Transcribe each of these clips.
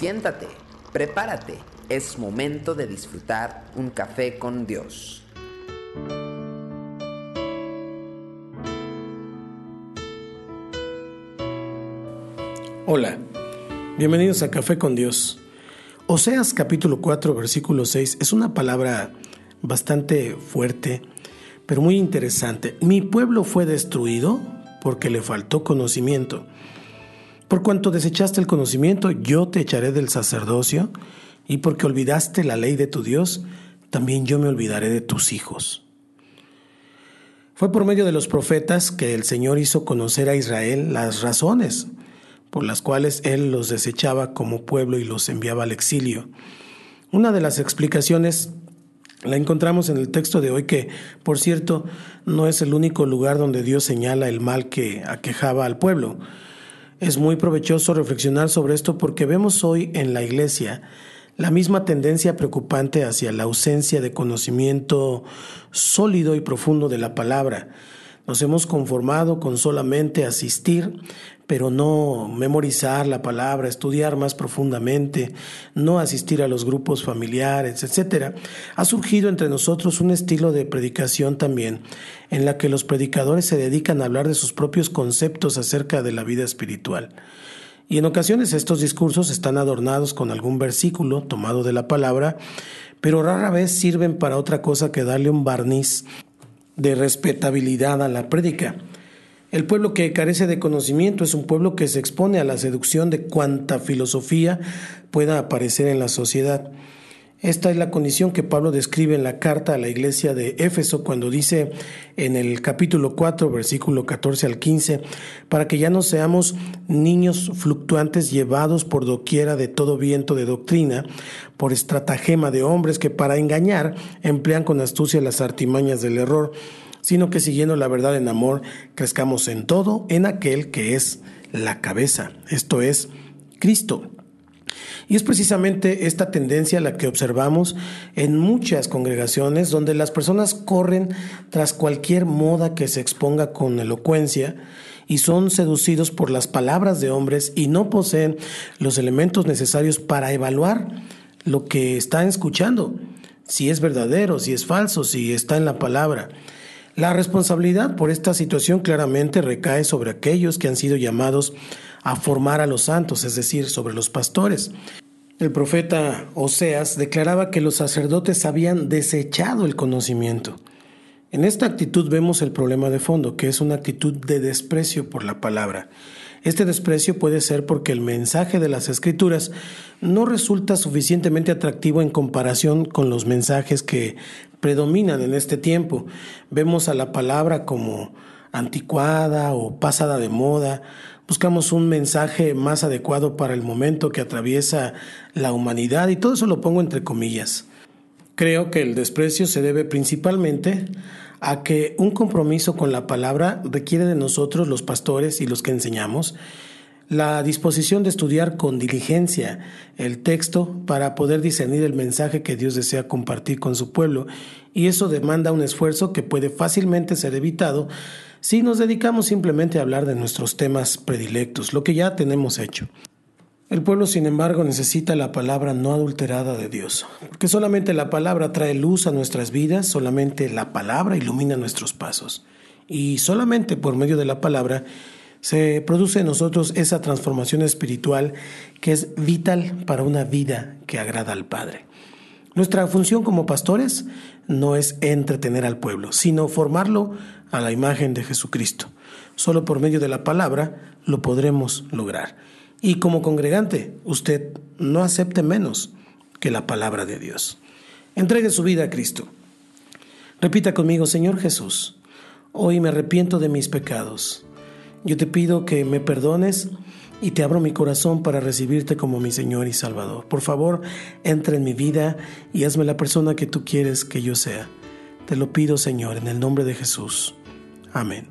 Siéntate, prepárate, es momento de disfrutar un café con Dios. Hola, bienvenidos a Café con Dios. Oseas capítulo 4 versículo 6 es una palabra bastante fuerte, pero muy interesante. Mi pueblo fue destruido porque le faltó conocimiento. Por cuanto desechaste el conocimiento, yo te echaré del sacerdocio, y porque olvidaste la ley de tu Dios, también yo me olvidaré de tus hijos. Fue por medio de los profetas que el Señor hizo conocer a Israel las razones por las cuales Él los desechaba como pueblo y los enviaba al exilio. Una de las explicaciones la encontramos en el texto de hoy que, por cierto, no es el único lugar donde Dios señala el mal que aquejaba al pueblo. Es muy provechoso reflexionar sobre esto porque vemos hoy en la iglesia la misma tendencia preocupante hacia la ausencia de conocimiento sólido y profundo de la palabra. Nos hemos conformado con solamente asistir, pero no memorizar la palabra, estudiar más profundamente, no asistir a los grupos familiares, etc. Ha surgido entre nosotros un estilo de predicación también, en la que los predicadores se dedican a hablar de sus propios conceptos acerca de la vida espiritual. Y en ocasiones estos discursos están adornados con algún versículo tomado de la palabra, pero rara vez sirven para otra cosa que darle un barniz de respetabilidad a la prédica. El pueblo que carece de conocimiento es un pueblo que se expone a la seducción de cuanta filosofía pueda aparecer en la sociedad. Esta es la condición que Pablo describe en la carta a la iglesia de Éfeso cuando dice en el capítulo 4, versículo 14 al 15, para que ya no seamos niños fluctuantes llevados por doquiera de todo viento de doctrina, por estratagema de hombres que para engañar emplean con astucia las artimañas del error sino que siguiendo la verdad en amor, crezcamos en todo en aquel que es la cabeza, esto es Cristo. Y es precisamente esta tendencia la que observamos en muchas congregaciones donde las personas corren tras cualquier moda que se exponga con elocuencia y son seducidos por las palabras de hombres y no poseen los elementos necesarios para evaluar lo que están escuchando, si es verdadero, si es falso, si está en la palabra. La responsabilidad por esta situación claramente recae sobre aquellos que han sido llamados a formar a los santos, es decir, sobre los pastores. El profeta Oseas declaraba que los sacerdotes habían desechado el conocimiento. En esta actitud vemos el problema de fondo, que es una actitud de desprecio por la palabra. Este desprecio puede ser porque el mensaje de las escrituras no resulta suficientemente atractivo en comparación con los mensajes que predominan en este tiempo. Vemos a la palabra como anticuada o pasada de moda. Buscamos un mensaje más adecuado para el momento que atraviesa la humanidad y todo eso lo pongo entre comillas. Creo que el desprecio se debe principalmente a que un compromiso con la palabra requiere de nosotros, los pastores y los que enseñamos, la disposición de estudiar con diligencia el texto para poder discernir el mensaje que Dios desea compartir con su pueblo, y eso demanda un esfuerzo que puede fácilmente ser evitado si nos dedicamos simplemente a hablar de nuestros temas predilectos, lo que ya tenemos hecho. El pueblo, sin embargo, necesita la palabra no adulterada de Dios, porque solamente la palabra trae luz a nuestras vidas, solamente la palabra ilumina nuestros pasos, y solamente por medio de la palabra se produce en nosotros esa transformación espiritual que es vital para una vida que agrada al Padre. Nuestra función como pastores no es entretener al pueblo, sino formarlo a la imagen de Jesucristo. Solo por medio de la palabra lo podremos lograr. Y como congregante, usted no acepte menos que la palabra de Dios. Entregue su vida a Cristo. Repita conmigo, Señor Jesús, hoy me arrepiento de mis pecados. Yo te pido que me perdones y te abro mi corazón para recibirte como mi Señor y Salvador. Por favor, entra en mi vida y hazme la persona que tú quieres que yo sea. Te lo pido, Señor, en el nombre de Jesús. Amén.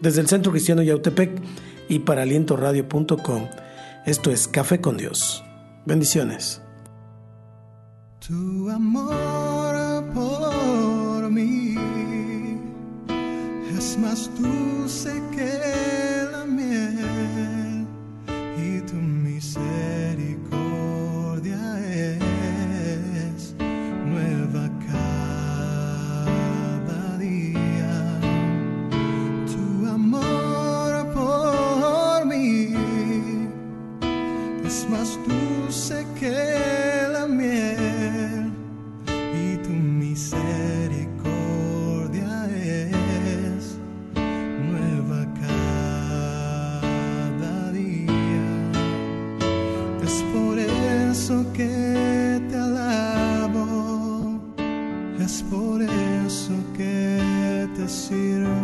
Desde el Centro Cristiano Yautepec, y para alientoradio.com. Esto es Café con Dios. Bendiciones. Tu amor por mí es más dulce que que la miel y tu misericordia es nueva cada día. Es por eso que te alabo, es por eso que te sirvo.